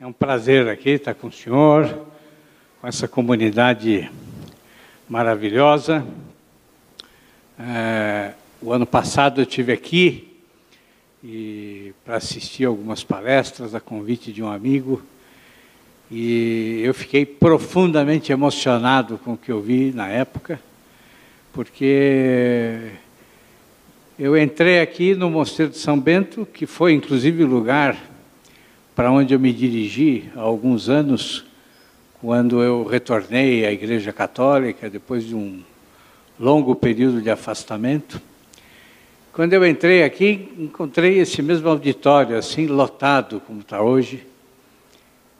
É um prazer aqui estar com o senhor, com essa comunidade maravilhosa. É, o ano passado eu tive aqui e para assistir algumas palestras a convite de um amigo e eu fiquei profundamente emocionado com o que eu vi na época, porque eu entrei aqui no Mosteiro de São Bento, que foi inclusive o lugar para onde eu me dirigi há alguns anos, quando eu retornei à Igreja Católica, depois de um longo período de afastamento. Quando eu entrei aqui, encontrei esse mesmo auditório, assim, lotado como está hoje,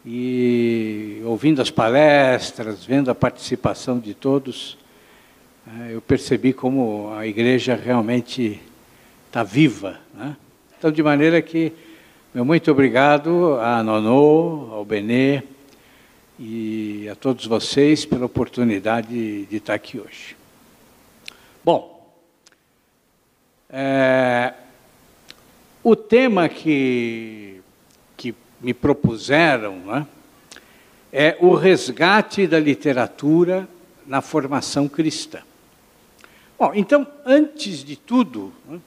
e ouvindo as palestras, vendo a participação de todos, eh, eu percebi como a igreja realmente está viva. Né? Então, de maneira que meu muito obrigado a Nonô, ao Benê e a todos vocês pela oportunidade de estar aqui hoje. Bom, é, o tema que, que me propuseram né, é o resgate da literatura na formação cristã. Bom, então, antes de tudo, né,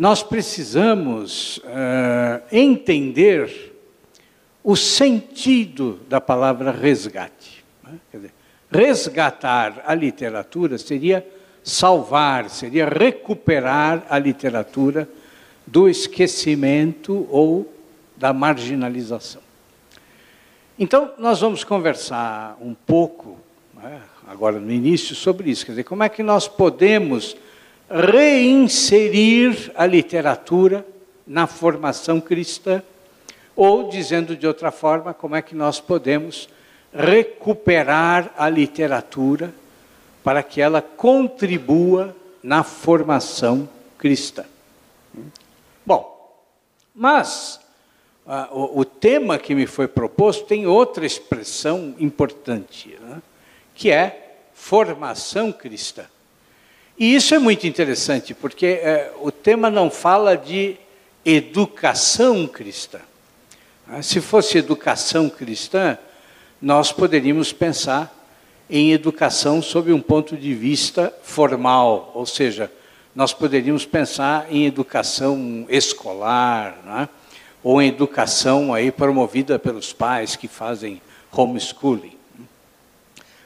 nós precisamos uh, entender o sentido da palavra resgate. Né? Dizer, resgatar a literatura seria salvar, seria recuperar a literatura do esquecimento ou da marginalização. Então, nós vamos conversar um pouco, né, agora no início, sobre isso. Quer dizer, como é que nós podemos reinserir a literatura na formação cristã, ou, dizendo de outra forma, como é que nós podemos recuperar a literatura para que ela contribua na formação cristã. Bom, mas ah, o, o, tema que me foi proposto tem outra expressão importante, né, que é formação cristã. E isso é muito interessante, porque é, o tema não fala de educação cristã. Ah, se fosse educação cristã, nós poderíamos pensar em educação sob um ponto de vista formal, ou seja, nós poderíamos pensar em educação escolar, é? ou em educação aí promovida pelos pais que fazem homeschooling.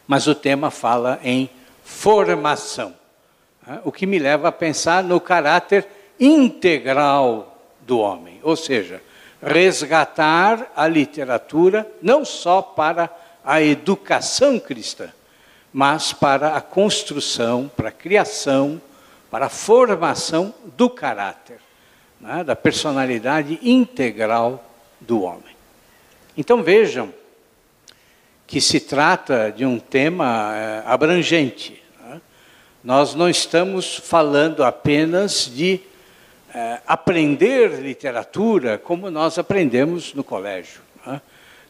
Mas o tema fala em formação. O que me leva a pensar no caráter integral do homem, ou seja, resgatar a literatura não só para a educação cristã, mas para a construção, para a criação, para a formação do caráter, né, da personalidade integral do homem. Então vejam que se trata de um tema é, abrangente nós não estamos falando apenas de é, aprender literatura como nós aprendemos no colégio. Né?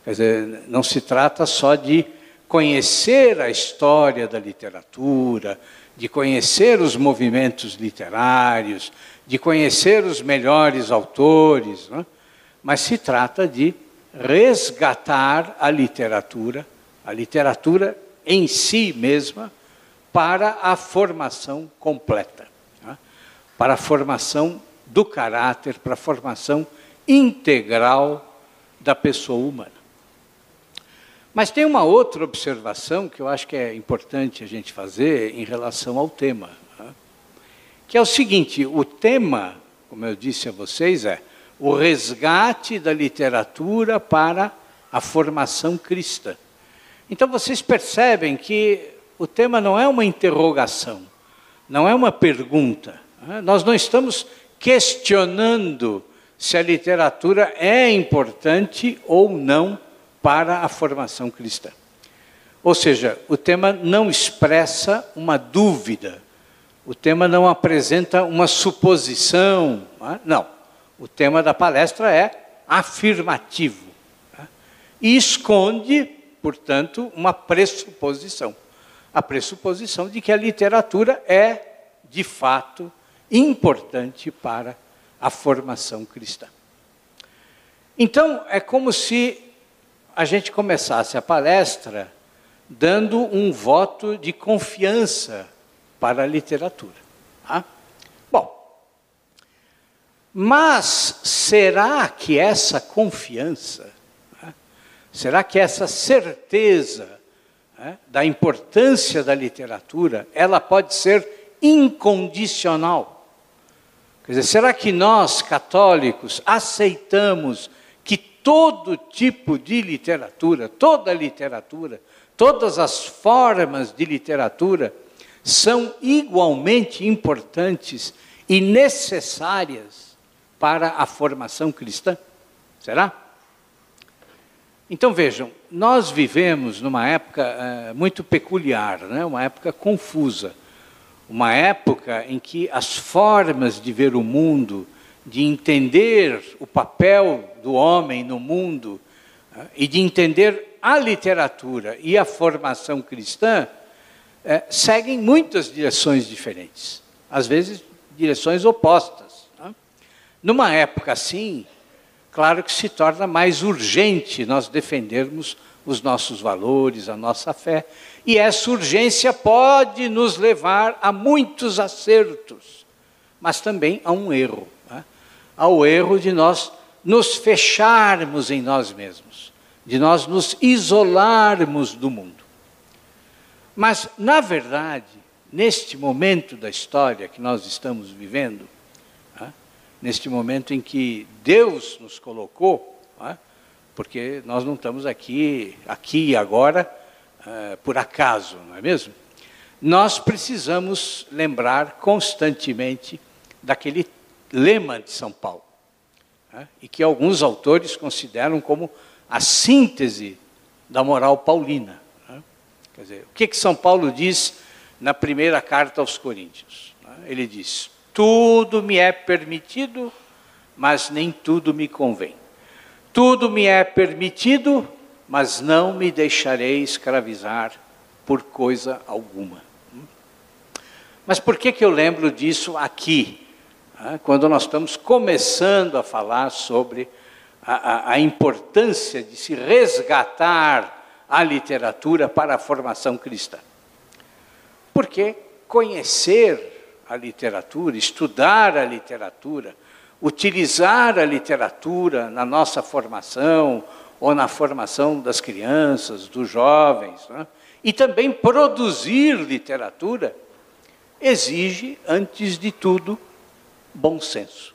Quer dizer, não se trata só de conhecer a história da literatura, de conhecer os movimentos literários, de conhecer os melhores autores, né? mas se trata de resgatar a literatura, a literatura em si mesma, para a formação completa, né? para a formação do caráter, para a formação integral da pessoa humana. Mas tem uma outra observação que eu acho que é importante a gente fazer em relação ao tema, né? que é o seguinte: o tema, como eu disse a vocês, é o resgate da literatura para a formação cristã. Então vocês percebem que o tema não é uma interrogação, não é uma pergunta. Né? Nós não estamos questionando se a literatura é importante ou não para a formação cristã. Ou seja, o tema não expressa uma dúvida, o tema não apresenta uma suposição. Né? Não. O tema da palestra é afirmativo. Né? E esconde, portanto, uma pressuposição a pressuposição de que a literatura é, de fato, importante para a formação cristã. Então, é como se a gente começasse a palestra dando um voto de confiança para a literatura. Tá? Bom, mas será que essa confiança, né, será que essa certeza né, da importância da literatura, ela pode ser incondicional? Quer dizer, será que nós, católicos, aceitamos que todo tipo de literatura, toda literatura, todas as formas de literatura são igualmente importantes e necessárias para a formação cristã? Será? Então vejam, nós vivemos numa época é, muito peculiar, né? uma época confusa uma época em que as formas de ver o mundo, de entender o papel do homem no mundo eh, e de entender a literatura e a formação cristã é, seguem muitas direções diferentes, às vezes direções opostas. Né? Numa época assim, claro que se torna mais urgente nós defendermos os nossos valores, a nossa fé. E essa urgência pode nos levar a muitos acertos, mas também a um erro né? ao erro de nós nos fecharmos em nós mesmos, de nós nos isolarmos do mundo. Mas, na verdade, neste momento da história que nós estamos vivendo? Neste momento em que Deus nos colocou, né? porque nós não estamos aqui, aqui e agora, uh, por acaso, não é mesmo? Nós precisamos lembrar constantemente daquele lema de São Paulo, né? e que alguns autores consideram como a síntese da moral paulina. Né? Quer dizer, o que, que São Paulo diz na primeira carta aos Coríntios? Né? Ele diz: Tudo me é permitido, mas nem tudo me convém. Tudo me é permitido, mas não me deixarei escravizar por coisa alguma. Mas por que, que eu lembro disso aqui? Quando nós estamos começando a falar sobre a, a, a importância de se resgatar a literatura para a formação cristã. Porque conhecer a literatura, estudar a literatura, utilizar a literatura na nossa formação ou na formação das crianças, dos jovens, né? e também produzir literatura, exige, antes de tudo, bom senso.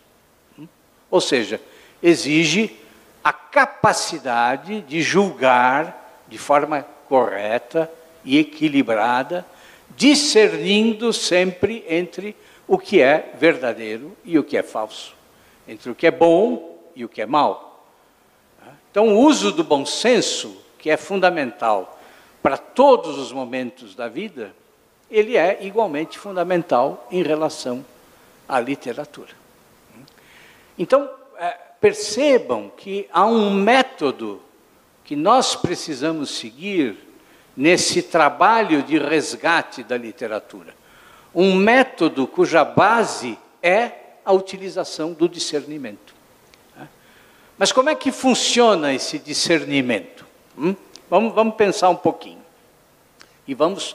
Ou seja, exige a capacidade de julgar de forma correta e equilibrada, discernindo sempre entre o que é verdadeiro e o que é falso entre o que é bom e o que é mal. Então, o uso do bom senso, que é fundamental para todos os momentos da vida, ele é igualmente fundamental em relação à literatura. Então, é, percebam que há um método que nós precisamos seguir nesse trabalho de resgate da literatura. Um método cuja base é a utilização do discernimento. Né? Mas como é que funciona esse discernimento? Hum? Vamos, vamos pensar um pouquinho. E vamos,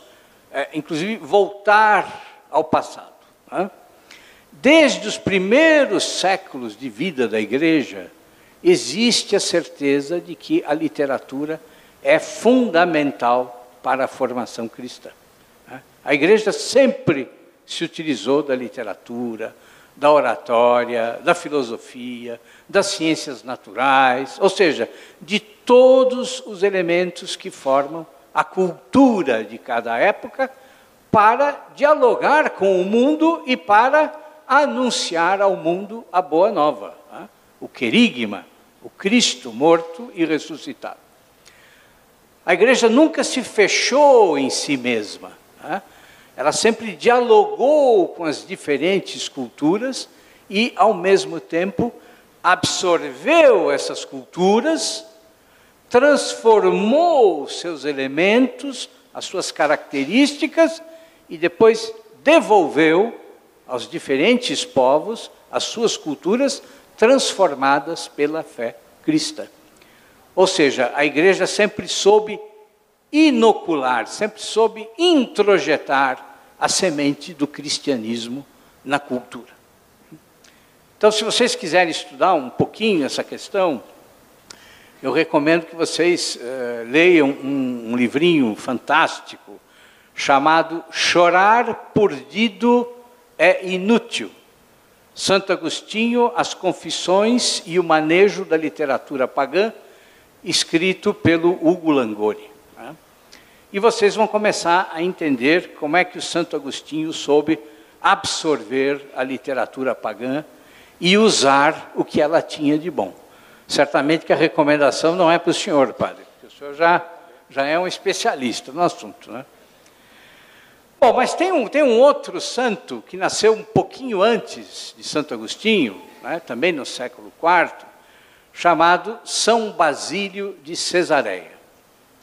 é, inclusive, voltar ao passado. Né? Desde os primeiros séculos de vida da igreja, existe a certeza de que a literatura é fundamental para a formação cristã. Né? A igreja sempre se utilizou da literatura, da oratória, da filosofia, das ciências naturais, ou seja, de todos os elementos que formam a cultura de cada época para dialogar com o mundo e para anunciar ao mundo a boa nova, né? o querigma, o Cristo morto e ressuscitado. A igreja nunca se fechou em si mesma. Né? Ela sempre dialogou com as diferentes culturas e, ao mesmo tempo, absorveu essas culturas, transformou seus elementos, as suas características e depois devolveu aos diferentes povos as suas culturas transformadas pela fé cristã. Ou seja, a igreja sempre soube inocular, sempre soube introjetar a semente do cristianismo na cultura. Então, se vocês quiserem estudar um pouquinho essa questão, eu recomendo que vocês uh, leiam um, um, livrinho fantástico chamado Chorar Perdido é Inútil. Santo Agostinho, As Confissões e o Manejo da Literatura Pagã, escrito pelo Hugo Langoni. Né? E vocês vão começar a entender como é que o Santo Agostinho soube absorver a literatura pagã e usar o que ela tinha de bom. Certamente que a recomendação não é para o senhor, padre, porque o senhor já, já é um especialista no assunto. Né? Bom, mas tem um, tem um outro santo que nasceu um pouquinho antes de Santo Agostinho, né, também no século IV, chamado São Basílio de Cesareia,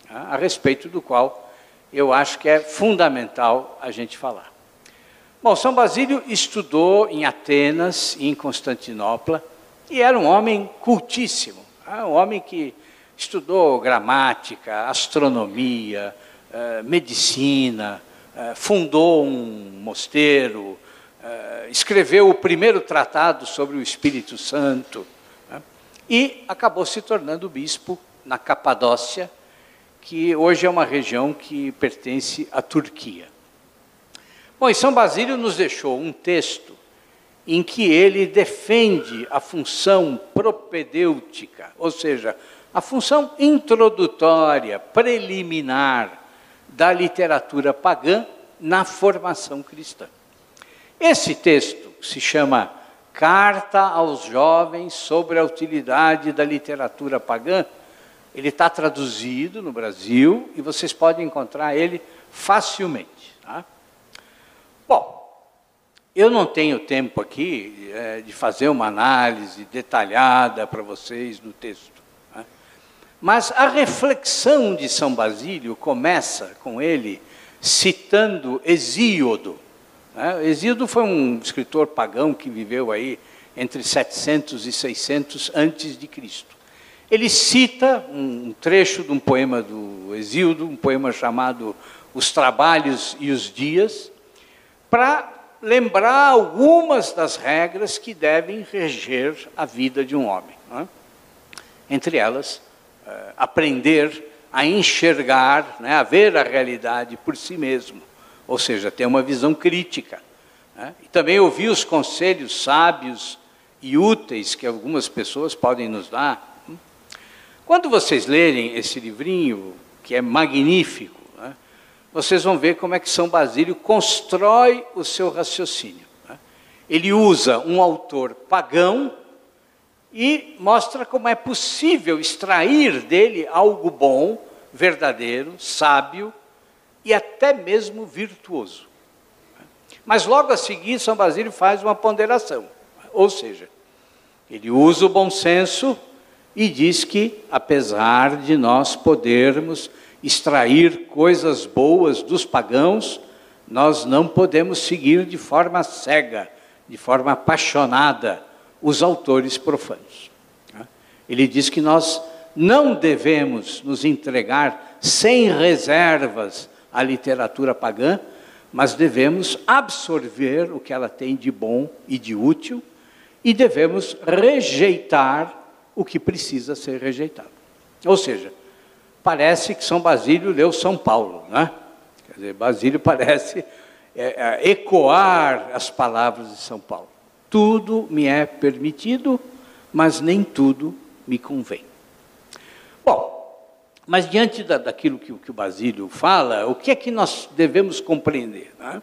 né, a respeito do qual eu acho que é fundamental a gente falar. Bom, São Basílio estudou em Atenas e em Constantinopla e era um homem cultíssimo, né, um homem que estudou gramática, astronomia, eh, medicina, eh, fundou um mosteiro, eh, escreveu o primeiro tratado sobre o Espírito Santo? E acabou se tornando bispo na Capadócia, que hoje é uma região que pertence à Turquia. Bom, e São Basílio nos deixou um texto em que ele defende a função propedêutica, ou seja, a função introdutória, preliminar da literatura pagã na formação cristã. Esse texto se chama Carta aos Jovens sobre a Utilidade da Literatura Pagã. Ele está traduzido no Brasil e vocês podem encontrar ele facilmente. Tá? Bom, eu não tenho tempo aqui é, de fazer uma análise detalhada para vocês do texto. Mas a reflexão de São Basílio começa com ele citando Hesíodo. Né? Hesíodo foi um escritor pagão que viveu aí entre 700 e 600 antes de Cristo. Ele cita um trecho de um poema do Hesíodo, um poema chamado Os Trabalhos e os Dias, para lembrar algumas das regras que devem reger a vida de um homem. Né? Entre elas, uh, aprender a enxergar, né, a ver a realidade por si mesmo, ou seja, ter uma visão crítica. Né? E também ouvir os conselhos sábios e úteis que algumas pessoas podem nos dar. Quando vocês lerem esse livrinho, que é magnífico, né, vocês vão ver como é que São Basílio constrói o seu raciocínio. Né? Ele usa um autor pagão e mostra como é possível extrair dele algo bom, verdadeiro, sábio e até mesmo virtuoso. Mas logo a seguir, São Basílio faz uma ponderação, ou seja, ele usa o bom senso e diz que, apesar de nós podermos extrair coisas boas dos pagãos, nós não podemos seguir de forma cega, de forma apaixonada os autores profanos. Ele diz que nós não devemos nos entregar sem reservas à literatura pagã, mas devemos absorver o que ela tem de bom e de útil e devemos rejeitar o que precisa ser rejeitado. Ou seja, parece que São Basílio leu São Paulo, né? Quer dizer, Basílio parece é, é, ecoar as palavras de São Paulo. Tudo me é permitido, mas nem tudo me convém. Mas diante da, daquilo que, que, o Basílio fala, o que é que nós devemos compreender? Né?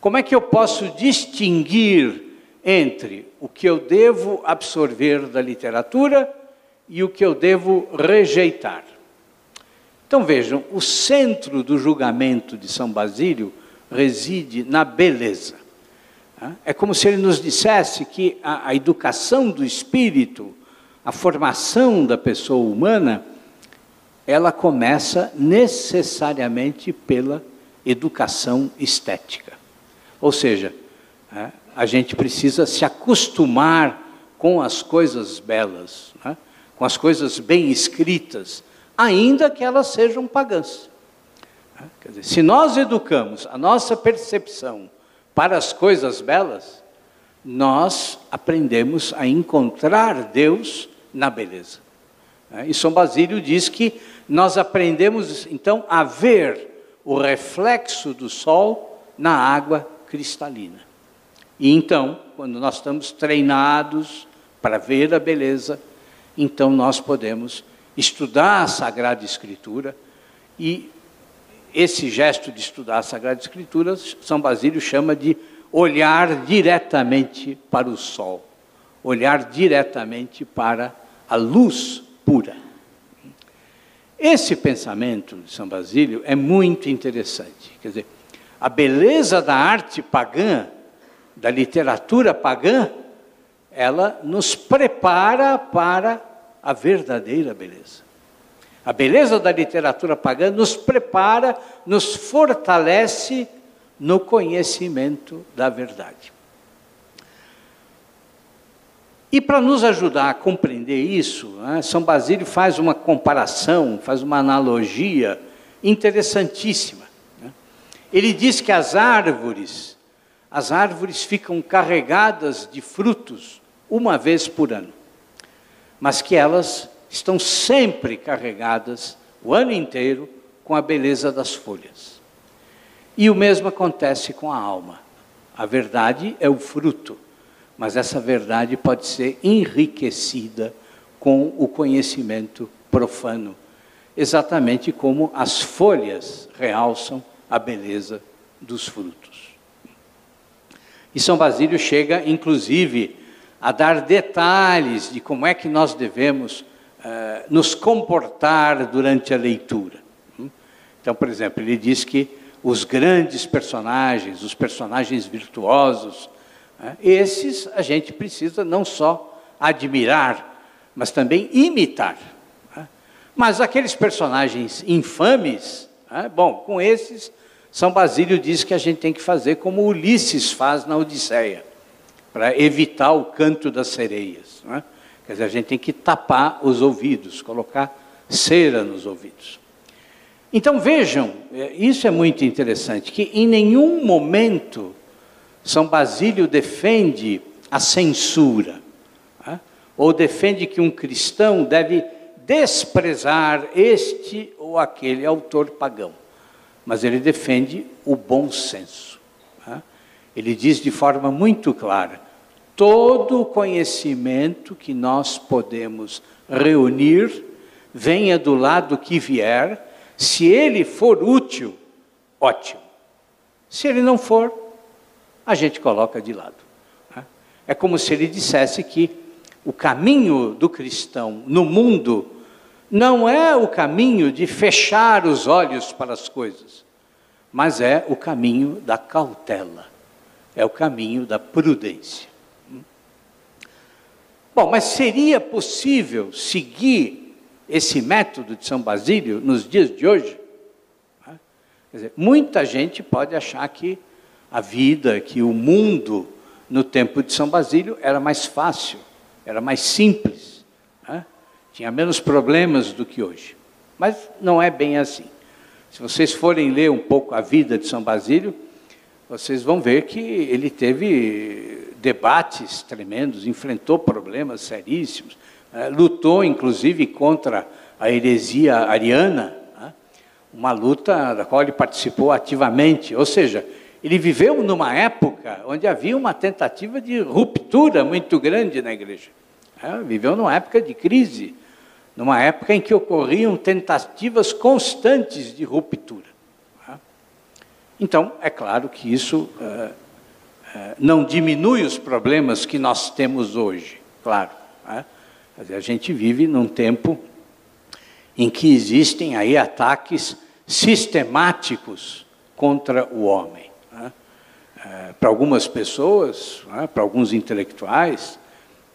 Como é que eu posso distinguir entre o que eu devo absorver da literatura e o que eu devo rejeitar? Então vejam, o centro do julgamento de São Basílio reside na beleza. É como se ele nos dissesse que a, a educação do espírito, a formação da pessoa humana, ela começa necessariamente pela educação estética. Ou seja, é, a gente precisa se acostumar com as coisas belas, né? com as coisas bem escritas, ainda que elas sejam pagãs. Quer dizer, se nós educamos a nossa percepção para as coisas belas, nós aprendemos a encontrar Deus na beleza. E São Basílio diz que nós aprendemos então a ver o reflexo do sol na água cristalina. E então, quando nós estamos treinados para ver a beleza, então nós podemos estudar a Sagrada Escritura e esse gesto de estudar a Sagrada Escritura, São Basílio chama de olhar diretamente para o sol, olhar diretamente para a luz pura. Esse pensamento de São Basílio é muito interessante. Quer dizer, a beleza da arte pagã, da literatura pagã, ela nos prepara para a verdadeira beleza. A beleza da literatura pagã nos prepara, nos fortalece no conhecimento da verdade. E para nos ajudar a compreender isso, né, São Basílio faz uma comparação, faz uma analogia interessantíssima. Né? Ele diz que as árvores, as árvores ficam carregadas de frutos uma vez por ano, mas que elas estão sempre carregadas o ano inteiro com a beleza das folhas. E o mesmo acontece com a alma. A verdade é o fruto, mas essa verdade pode ser enriquecida com o conhecimento profano, exatamente como as folhas realçam a beleza dos frutos. E São Basílio chega, inclusive, a dar detalhes de como é que nós devemos uh, nos comportar durante a leitura. Então, por exemplo, ele diz que os grandes personagens, os personagens virtuosos, esses a gente precisa não só admirar, mas também imitar. Uh, mas aqueles personagens infames, bom, com esses, São Basílio diz que a gente tem que fazer como Ulisses faz na Odisseia, para evitar o canto das sereias. Quer dizer, a gente tem que tapar os ouvidos, colocar cera nos ouvidos. Então vejam, é, isso é muito interessante, que em nenhum momento São Basílio defende a censura, né? ou defende que um cristão deve desprezar este ou aquele autor pagão, mas ele defende o bom senso. Né? Ele diz de forma muito clara: todo o conhecimento que nós podemos reunir, venha do lado que vier, se ele for útil, ótimo. Se ele não for, a gente coloca de lado. Né? É como se ele dissesse que o caminho do cristão no mundo não é o caminho de fechar os olhos para as coisas, mas é o caminho da cautela, é o caminho da prudência. Bom, mas seria possível seguir esse método de São Basílio nos dias de hoje? Quer dizer, muita gente pode achar que a vida, que o mundo no tempo de São Basílio era mais fácil, era mais simples, né? tinha menos problemas do que hoje. Mas não é bem assim. Se vocês forem ler um pouco a vida de São Basílio, vocês vão ver que ele teve debates tremendos, enfrentou problemas seríssimos, né? lutou inclusive contra a heresia ariana, né? uma luta da qual ele participou ativamente. Ou seja, ele viveu numa época onde havia uma tentativa de ruptura muito grande na igreja. Né? Viveu numa época de crise, numa época em que ocorriam tentativas constantes de ruptura. Né? Então, é claro que isso uh, é, não diminui os problemas que nós temos hoje, claro. Né? a gente vive num tempo em que existem aí ataques sistemáticos contra o homem. É, para algumas pessoas, né, para alguns intelectuais,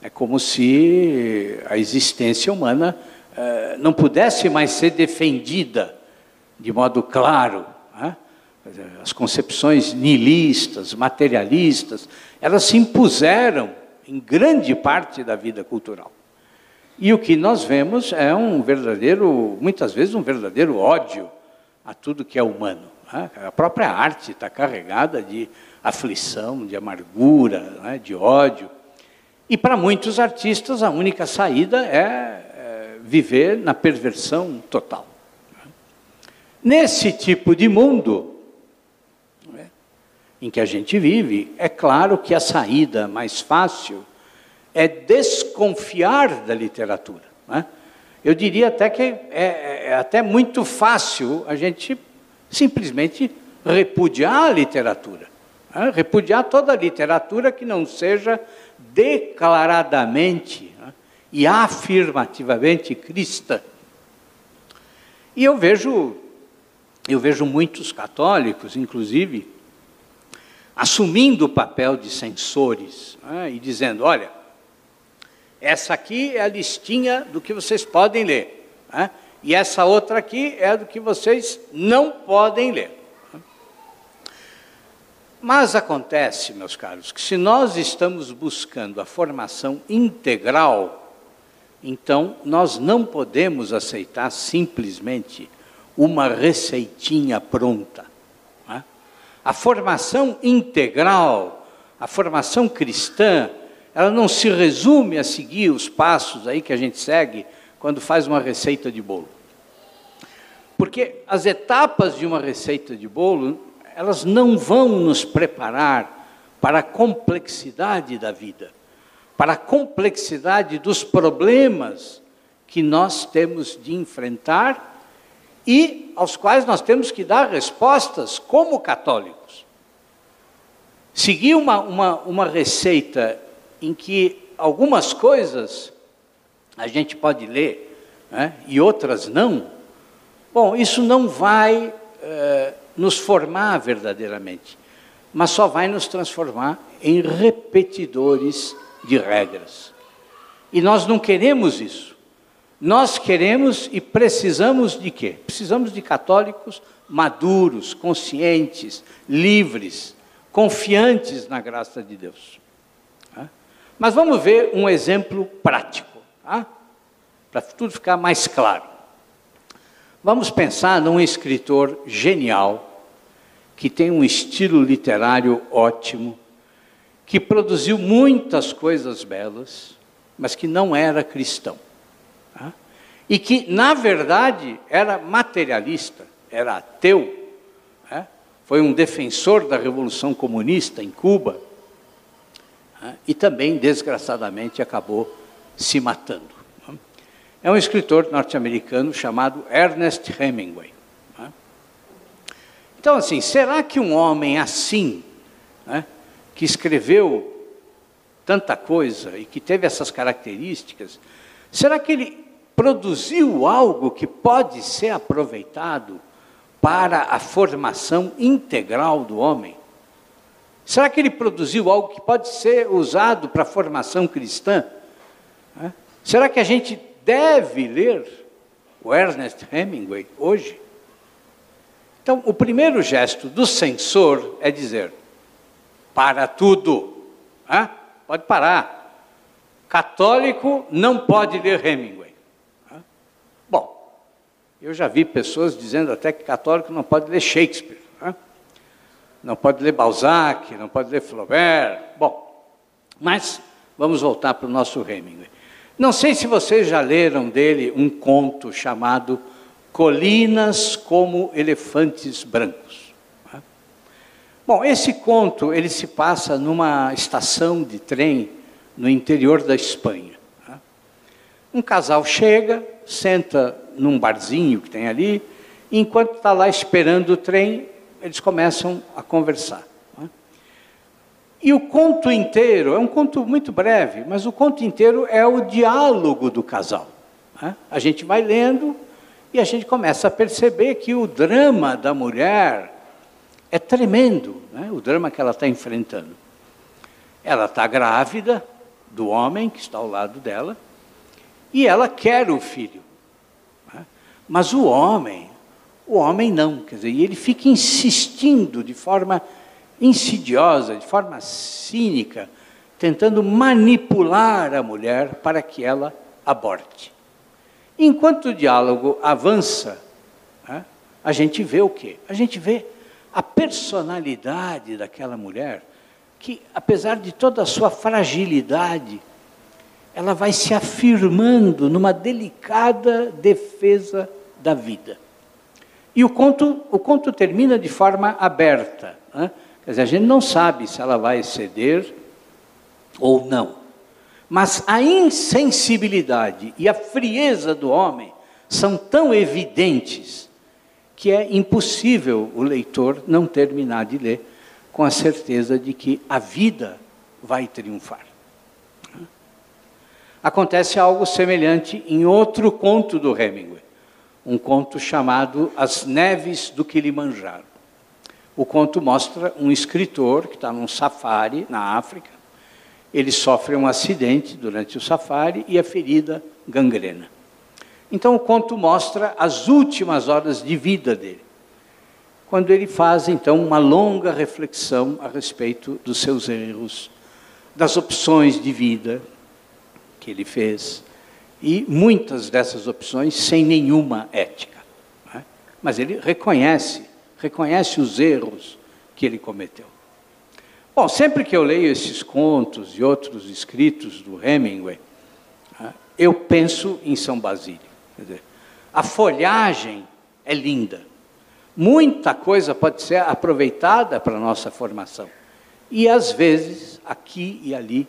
é como se a existência humana é, não pudesse mais ser defendida de modo claro. Né? as concepções nihilistas, materialistas, elas se impuseram em grande parte da vida cultural. E o que nós vemos é um verdadeiro, muitas vezes, um verdadeiro ódio a tudo que é humano. Né? A própria arte está carregada de aflição, de amargura, né? de ódio. E para muitos artistas, a única saída é, é viver na perversão total. Nesse tipo de mundo né, em que a gente vive, é claro que a saída mais fácil é desconfiar da literatura. Eu diria até que é, é até muito fácil a gente simplesmente repudiar a literatura. Né? Repudiar toda a literatura que não seja declaradamente né? e afirmativamente cristã. E eu vejo eu vejo muitos católicos, inclusive, assumindo o papel de censores né, e dizendo: olha, essa aqui é a listinha do que vocês podem ler, né, e essa outra aqui é do que vocês não podem ler. Mas acontece, meus caros, que se nós estamos buscando a formação integral, então nós não podemos aceitar simplesmente uma receitinha pronta. É? A formação integral, a formação cristã, ela não se resume a seguir os passos aí que a gente segue quando faz uma receita de bolo. Porque as etapas de uma receita de bolo, elas não vão nos preparar para a complexidade da vida, para a complexidade dos problemas que nós temos de enfrentar e aos quais nós temos que dar respostas como católicos. Seguir uma, uma, uma receita em que algumas coisas a gente pode ler né, e outras não, bom, isso não vai eh, nos formar verdadeiramente, mas só vai nos transformar em repetidores de regras. E nós não queremos isso. Nós queremos e precisamos de quê? Precisamos de católicos maduros, conscientes, livres, confiantes na graça de Deus. Mas vamos ver um exemplo prático, tá? para tudo ficar mais claro. Vamos pensar num escritor genial, que tem um estilo literário ótimo, que produziu muitas coisas belas, mas que não era cristão e que, na verdade, era materialista, era ateu, né? foi um defensor da Revolução Comunista em Cuba né? e também, desgraçadamente, acabou se matando. É um escritor norte-americano chamado Ernest Hemingway. Então, assim, será que um homem assim, né, que escreveu tanta coisa e que teve essas características, será que ele produziu algo que pode ser aproveitado para a formação integral do homem? Será que ele produziu algo que pode ser usado para a formação cristã? Será que a gente deve ler o Ernest Hemingway hoje? Então, o primeiro gesto do censor é dizer: para tudo. Pode parar. Católico não pode ler Hemingway. Eu já vi pessoas dizendo até que católico não pode ler Shakespeare, não pode ler Balzac, não pode ler Flaubert. Bom, mas vamos voltar para o nosso Hemingway. Não sei se vocês já leram dele um conto chamado Colinas como Elefantes Brancos. Né? Bom, esse conto ele se passa numa estação de trem no interior da Espanha. Né? Um casal chega, senta num barzinho que tem ali, e enquanto está lá esperando o trem, eles começam a conversar. E o conto inteiro, é um conto muito breve, mas o conto inteiro é o diálogo do casal. É? A gente vai lendo e a gente começa a perceber que o drama da mulher é tremendo, né? o drama que ela está enfrentando. Ela está grávida do homem que está ao lado dela e ela quer o filho. Mas o homem, o homem não, quer dizer, e ele fica insistindo de forma insidiosa, de forma cínica, tentando manipular a mulher para que ela aborte. Enquanto o diálogo avança, né, a gente vê o quê? A gente vê a personalidade daquela mulher, que apesar de toda a sua fragilidade, ela vai se afirmando numa delicada defesa da vida. E o conto, o conto termina de forma aberta. Né? Quer dizer, a gente não sabe se ela vai ceder ou não. Mas a insensibilidade e a frieza do homem são tão evidentes que é impossível o leitor não terminar de ler com a certeza de que a vida vai triunfar. Acontece algo semelhante em outro conto do Hemingway, um conto chamado As Neves do Kilimanjaro. O conto mostra um escritor que está num safari na África. Ele sofre um acidente durante o safari e a ferida gangrena. Então o conto mostra as últimas horas de vida dele. Quando ele faz então uma longa reflexão a respeito dos seus erros, das opções de vida que ele fez, e muitas dessas opções sem nenhuma ética. Né? Mas ele reconhece, reconhece os erros que ele cometeu. Bom, sempre que eu leio esses contos e outros escritos do Hemingway, né, eu penso em São Basílio. Dizer, a folhagem é linda. Muita coisa pode ser aproveitada para a nossa formação. E às vezes, aqui e ali,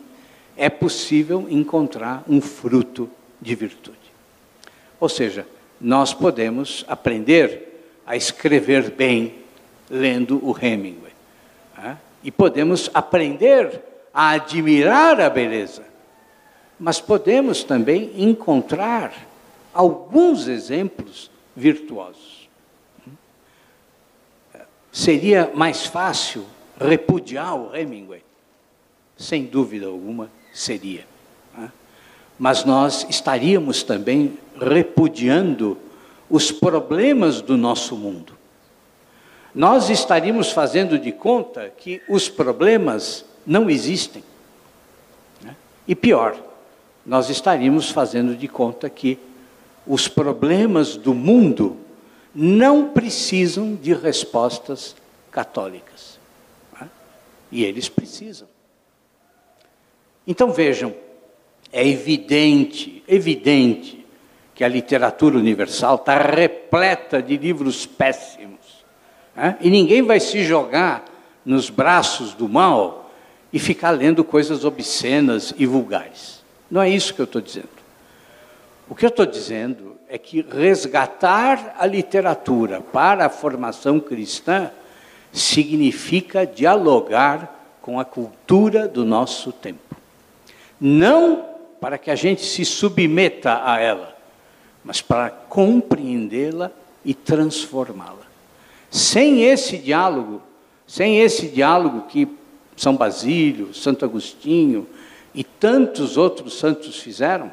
é possível encontrar um fruto de virtude. Ou seja, nós podemos aprender a escrever bem lendo o Hemingway. Né? E podemos aprender a admirar a beleza. Mas podemos também encontrar alguns exemplos virtuosos. Seria mais fácil repudiar o Hemingway? Sem dúvida alguma, seria. Né? Mas nós estaríamos também repudiando os problemas do nosso mundo. Nós estaríamos fazendo de conta que os problemas não existem. Né? E pior, nós estaríamos fazendo de conta que os problemas do mundo não precisam de respostas católicas. Né? E eles precisam. Então vejam, é evidente, evidente, que a literatura universal está repleta de livros péssimos. Né? E ninguém vai se jogar nos braços do mal e ficar lendo coisas obscenas e vulgares. Não é isso que eu estou dizendo. O que eu estou dizendo é que resgatar a literatura para a formação cristã significa dialogar com a cultura do nosso tempo. Não para que a gente se submeta a ela, mas para compreendê-la e transformá-la. Sem esse diálogo, sem esse diálogo que São Basílio, Santo Agostinho e tantos outros santos fizeram,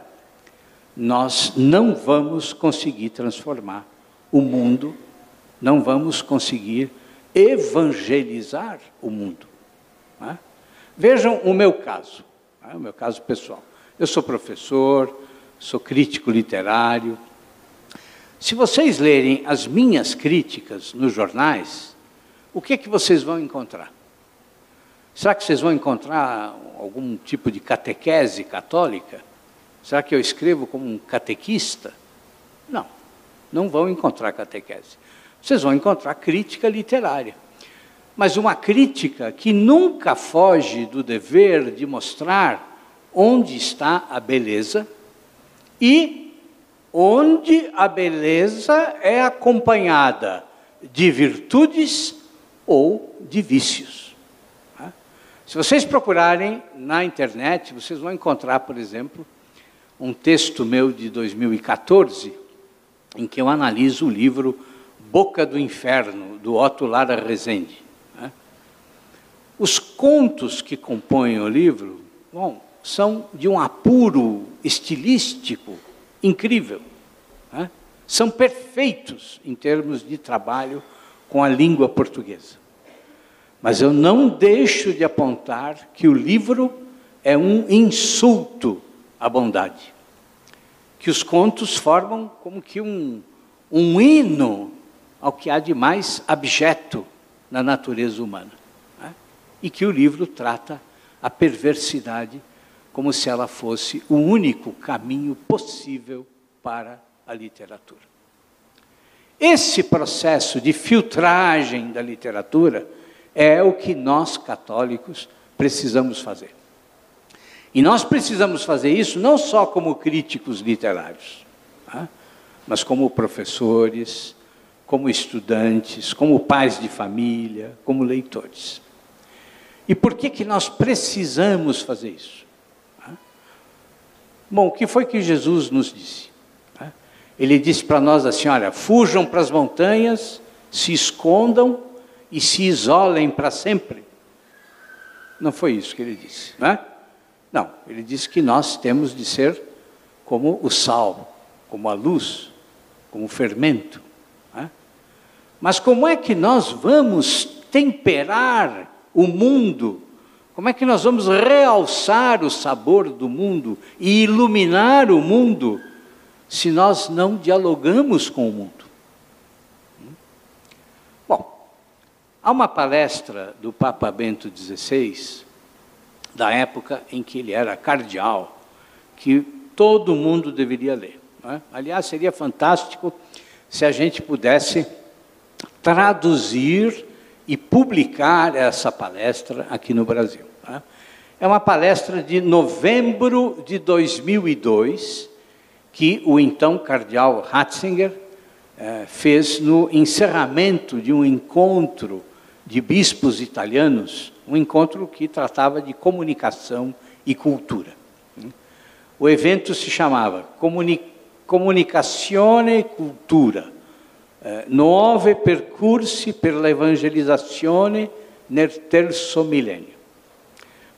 nós não vamos conseguir transformar o mundo, não vamos conseguir evangelizar o mundo. É? Vejam o meu caso, é? o meu caso pessoal. Eu sou professor, sou crítico literário. Se vocês lerem as minhas críticas nos jornais, o que é que vocês vão encontrar? Será que vocês vão encontrar algum tipo de catequese católica? Será que eu escrevo como um catequista? Não, não vão encontrar catequese. Vocês vão encontrar crítica literária. Mas uma crítica que nunca foge do dever de mostrar onde está a beleza e onde a beleza é acompanhada de virtudes ou de vícios. Tá? Se vocês procurarem na internet, vocês vão encontrar, por exemplo, um texto meu de 2014, em que eu analiso o livro Boca do Inferno, do Otto Lara Rezende. Né? Os contos que compõem o livro, bom, são de um apuro estilístico incrível. Né? São perfeitos em termos de trabalho com a língua portuguesa. Mas eu não deixo de apontar que o livro é um insulto a bondade. que os contos formam como que um, um hino ao que há de mais abjeto na natureza humana. Né? E que o livro trata a perversidade como se ela fosse o único caminho possível para a literatura. Esse processo de filtragem da literatura é o que nós católicos precisamos fazer. E nós precisamos fazer isso não só como críticos literários, tá? mas como professores, como estudantes, como pais de família, como leitores. E por que, que nós precisamos fazer isso? Bom, o que foi que Jesus nos disse? Tá? Ele disse para nós assim: olha, fujam para as montanhas, se escondam e se isolem para sempre. Não foi isso que ele disse, não é? Não, ele disse que nós temos de ser como o sal, como a luz, como o fermento. Né? Mas como é que nós vamos temperar o mundo? Como é que nós vamos realçar o sabor do mundo e iluminar o mundo se nós não dialogamos com o mundo? Bom, há uma palestra do Papa Bento XVI da época em que ele era cardeal, que todo mundo deveria ler. É? Aliás, seria fantástico se a gente pudesse traduzir e publicar essa palestra aqui no Brasil. É? é uma palestra de novembro de 2002, que o então cardeal Ratzinger eh, fez no encerramento de um encontro de bispos italianos um encontro que tratava de comunicação e cultura. O evento se chamava Comuni Comunicazione e Cultura, Nuove percorsi per l'evangelizzazione nel terzo millennio.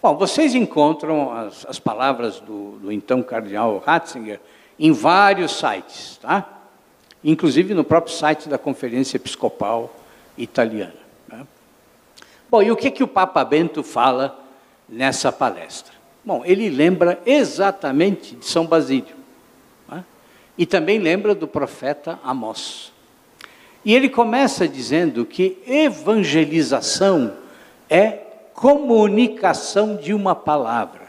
Bom, vocês encontram as, as palavras do, do, então cardeal Ratzinger em vários sites, tá? inclusive no próprio site da Conferência Episcopal Italiana. Bom, e o que, que o Papa Bento fala nessa palestra? Bom, ele lembra exatamente de São Basílio. Né? E também lembra do profeta Amós. E ele começa dizendo que evangelização é comunicação de uma palavra.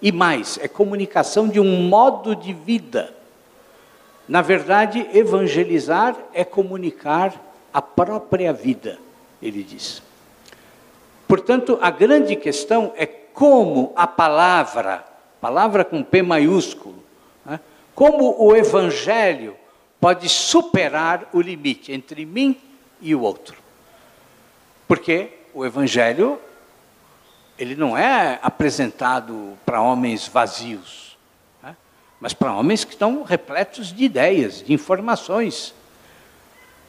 E mais, é comunicação de um modo de vida. Na verdade, evangelizar é comunicar a própria vida, ele diz. Portanto, a grande questão é como a palavra, palavra com P maiúsculo, né, como o Evangelho pode superar o limite entre mim e o outro. Porque o Evangelho, ele não é apresentado para homens vazios, né, mas para homens que estão repletos de ideias, de informações.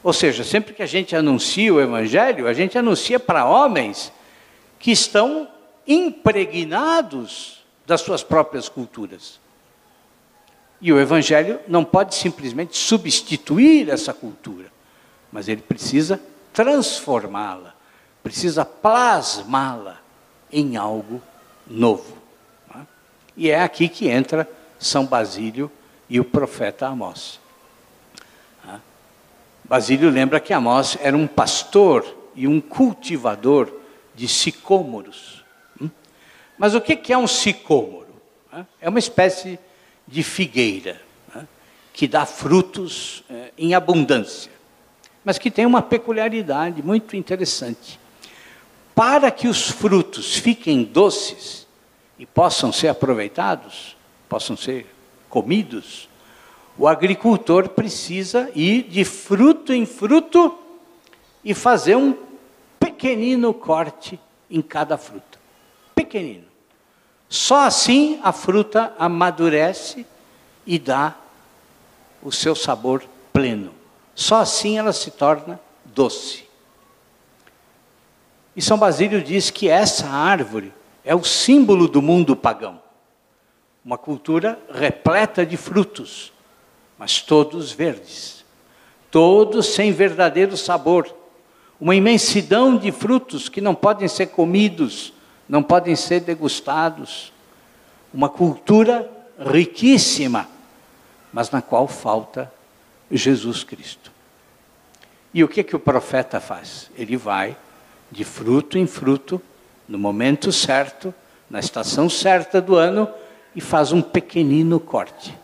Ou seja, sempre que a gente anuncia o Evangelho, a gente anuncia para homens que estão impregnados das suas próprias culturas. E o Evangelho não pode simplesmente substituir essa cultura, mas ele precisa transformá-la, precisa plasmá-la em algo novo. É? E é aqui que entra São Basílio e o profeta Amós. É? Basílio lembra que Amós era um pastor e um cultivador de sicômoros. Hum? Mas o que é um sicômoro? É uma espécie de figueira que dá frutos é, em abundância, mas que tem uma peculiaridade muito interessante. Para que os frutos fiquem doces e possam ser aproveitados, possam ser comidos, o agricultor precisa ir de fruto em fruto e fazer um pequenino corte em cada fruta. Pequenino. Só assim a fruta amadurece e dá o seu sabor pleno. Só assim ela se torna doce. E São Basílio diz que essa árvore é o símbolo do mundo pagão. Uma cultura repleta de frutos, mas todos verdes, todos sem verdadeiro sabor uma imensidão de frutos que não podem ser comidos, não podem ser degustados. Uma cultura riquíssima, mas na qual falta Jesus Cristo. E o que que o profeta faz? Ele vai de fruto em fruto, no momento certo, na estação certa do ano, e faz um pequenino corte.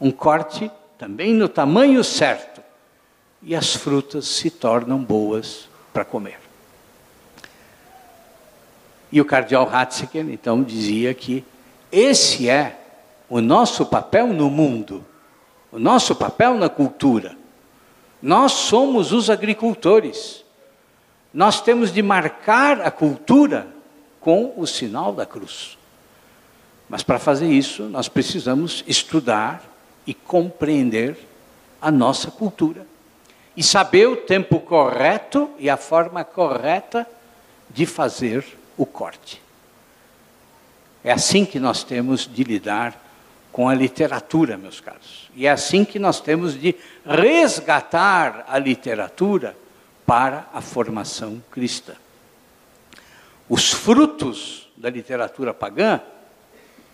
Um corte também no tamanho certo. E as frutas se tornam boas para comer. E o cardeal Ratzinger, então, dizia que esse é o nosso papel no mundo, o nosso papel na cultura. Nós somos os agricultores. Nós temos de marcar a cultura com o sinal da cruz. Mas para fazer isso, nós precisamos estudar e compreender a nossa cultura. E saber o tempo correto e a forma correta de fazer o corte. É assim que nós temos de lidar com a literatura, meus caros. E é assim que nós temos de resgatar a literatura para a formação cristã. Os frutos da literatura pagã,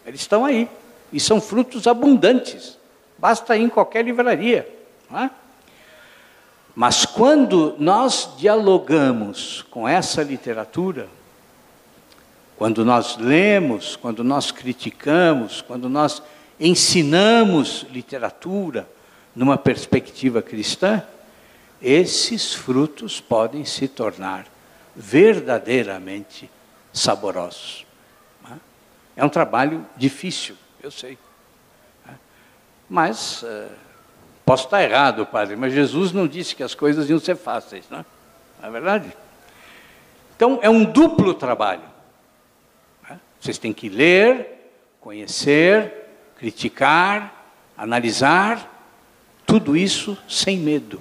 eles estão aí. E são frutos abundantes. Basta ir em qualquer livraria. É? Mas quando nós dialogamos com essa literatura, quando nós lemos, quando nós criticamos, quando nós ensinamos literatura numa perspectiva cristã, esses frutos podem se tornar verdadeiramente saborosos. É um trabalho difícil, eu sei. Mas uh, posso estar errado, padre, mas Jesus não disse que as coisas iam ser fáceis, não é, não é verdade? Então é um duplo trabalho. Vocês têm que ler, conhecer, criticar, analisar, tudo isso sem medo,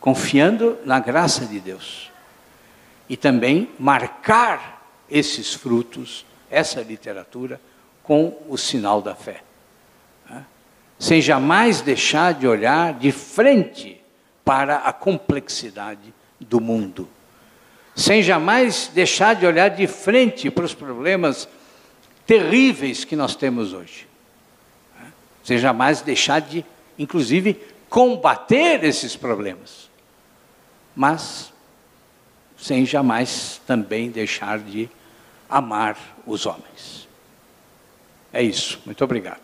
confiando na graça de Deus. E também marcar esses frutos, essa literatura, com o sinal da fé. Sem jamais deixar de olhar de frente para a complexidade do mundo sem jamais deixar de olhar de frente para os problemas terríveis que nós temos hoje. Sem jamais deixar de, inclusive, combater esses problemas. Mas sem jamais também deixar de amar os homens. É isso. Muito obrigado.